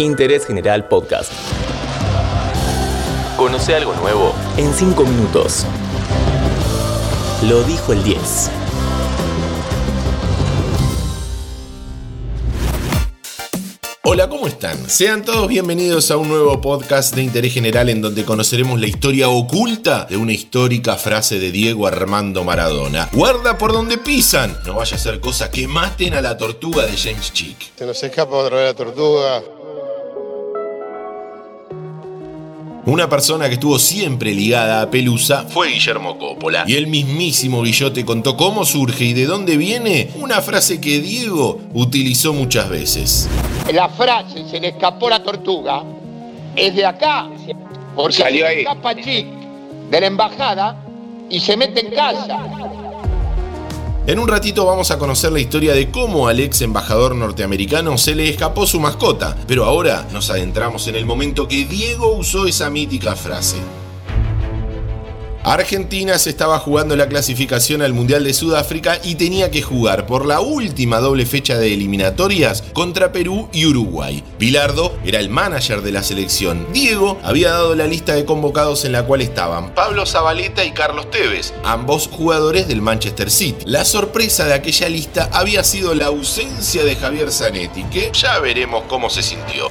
Interés General Podcast. Conoce algo nuevo en 5 minutos. Lo dijo el 10. Hola, ¿cómo están? Sean todos bienvenidos a un nuevo podcast de interés general en donde conoceremos la historia oculta de una histórica frase de Diego Armando Maradona. Guarda por donde pisan, no vaya a ser cosa que maten a la tortuga de James Chick. Se nos escapa otra vez la tortuga. Una persona que estuvo siempre ligada a Pelusa fue Guillermo Coppola. Y el mismísimo Guillote contó cómo surge y de dónde viene una frase que Diego utilizó muchas veces. La frase se le escapó la tortuga es de acá, porque Salió se ahí. escapa Chic de la embajada y se mete en casa. En un ratito vamos a conocer la historia de cómo al ex embajador norteamericano se le escapó su mascota, pero ahora nos adentramos en el momento que Diego usó esa mítica frase. Argentina se estaba jugando la clasificación al Mundial de Sudáfrica y tenía que jugar por la última doble fecha de eliminatorias contra Perú y Uruguay. Bilardo era el manager de la selección. Diego había dado la lista de convocados en la cual estaban Pablo Zabaleta y Carlos Tevez, ambos jugadores del Manchester City. La sorpresa de aquella lista había sido la ausencia de Javier Zanetti, que ya veremos cómo se sintió.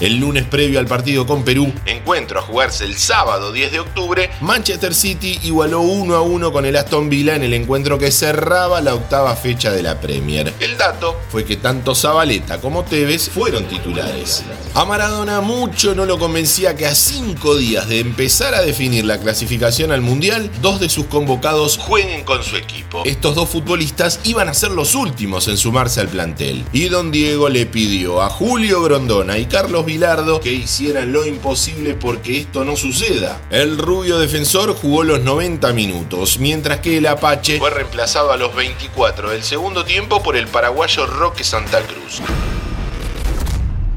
El lunes previo al partido con Perú, encuentro a jugarse el sábado 10 de octubre, Manchester City igualó 1 a 1 con el Aston Villa en el encuentro que cerraba la octava fecha de la Premier. El dato fue que tanto Zabaleta como Tevez fueron titulares. A Maradona mucho no lo convencía que a cinco días de empezar a definir la clasificación al Mundial, dos de sus convocados jueguen con su equipo. Estos dos futbolistas iban a ser los últimos en sumarse al plantel. Y don Diego le pidió a Julio Grondona y Carlos Que hicieran lo imposible porque esto no suceda. El rubio defensor jugó los 90 minutos, mientras que el Apache fue reemplazado a los 24 del segundo tiempo por el paraguayo Roque Santa Cruz.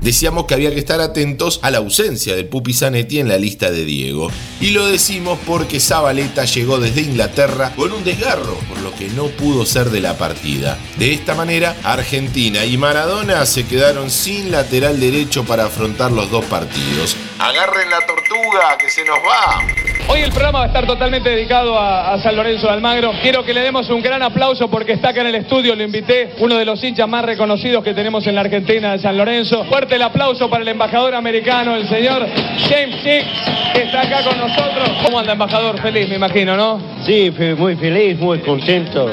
Decíamos que había que estar atentos a la ausencia del Pupi Zanetti en la lista de Diego. Y lo decimos porque Zabaleta llegó desde Inglaterra con un desgarro, por lo que no pudo ser de la partida. De esta manera, Argentina y Maradona se quedaron sin lateral derecho para afrontar los dos partidos. Agarren la tortuga, que se nos va. Hoy el programa va a estar totalmente dedicado a, San Lorenzo de Almagro. Quiero que le demos un gran aplauso porque está acá en el estudio, lo invité, uno de los hinchas más reconocidos que tenemos en la Argentina de San Lorenzo. Fuerte el aplauso para el embajador americano, el señor James Chick, que está acá con nosotros. ¿Cómo anda, embajador? Feliz, me imagino, ¿no? Sí, muy feliz, muy contento.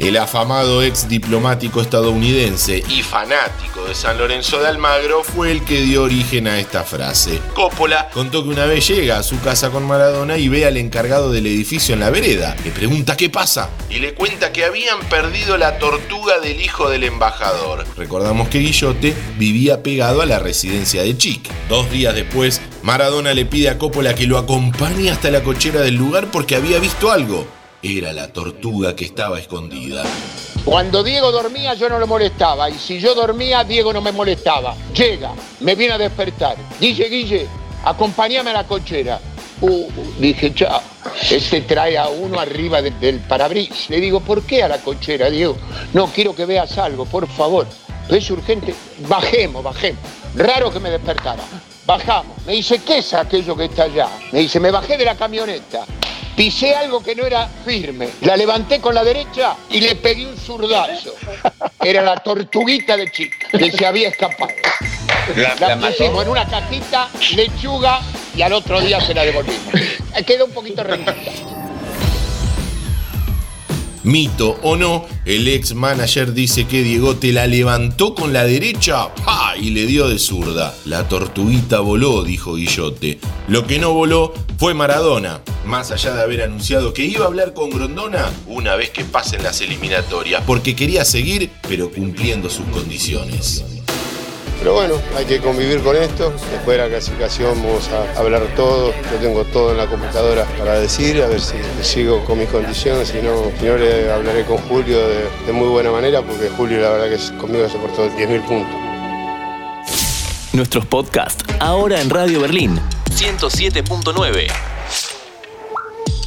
El afamado ex diplomático estadounidense y fanático de San Lorenzo de Almagro fue el que dio origen a esta frase. Coppola contó que una vez llega a su casa con Maradona y ve al encargado del edificio en la vereda. Le pregunta qué pasa y le cuenta que habían perdido la tortuga del hijo del embajador. Recordamos que Guillote vivía pegado a la residencia de Chic. Dos días después, Maradona le pide a Coppola que lo acompañe hasta la cochera del lugar porque había visto algo. Era la tortuga que estaba escondida. Cuando Diego dormía yo no lo molestaba y si yo dormía Diego no me molestaba. Llega, me viene a despertar. Guille, Guille, acompáñame a la cochera. Uh, dije, chao. Este trae a uno arriba de- del parabrisas. Le digo, ¿por qué a la cochera, Diego? No, quiero que veas algo, por favor. Es urgente. Bajemos, bajemos. Raro que me despertara. Bajamos. Me dice, ¿qué es aquello que está allá? Me dice, me bajé de la camioneta. Pisé algo que no era firme. La levanté con la derecha y le pegué un zurdazo. Era la tortuguita de chica que se había escapado. La, La pusimos en una cajita, lechuga y al otro día se la devolvimos. Quedó un poquito rendida. Mito o no, el ex manager dice que Diego te la levantó con la derecha ¡pa! y le dio de zurda. La tortuguita voló, dijo Guillote. Lo que no voló fue Maradona. Más allá de haber anunciado que iba a hablar con Grondona una vez que pasen las eliminatorias, porque quería seguir, pero cumpliendo sus condiciones. Pero bueno, hay que convivir con esto. Después de la clasificación vamos a hablar todo. Yo tengo todo en la computadora para decir, a ver si sigo con mis condiciones. Si no, si no le hablaré con Julio de, de muy buena manera, porque Julio la verdad que es- conmigo se portó 10.000 puntos. Nuestros podcasts ahora en Radio Berlín 107.9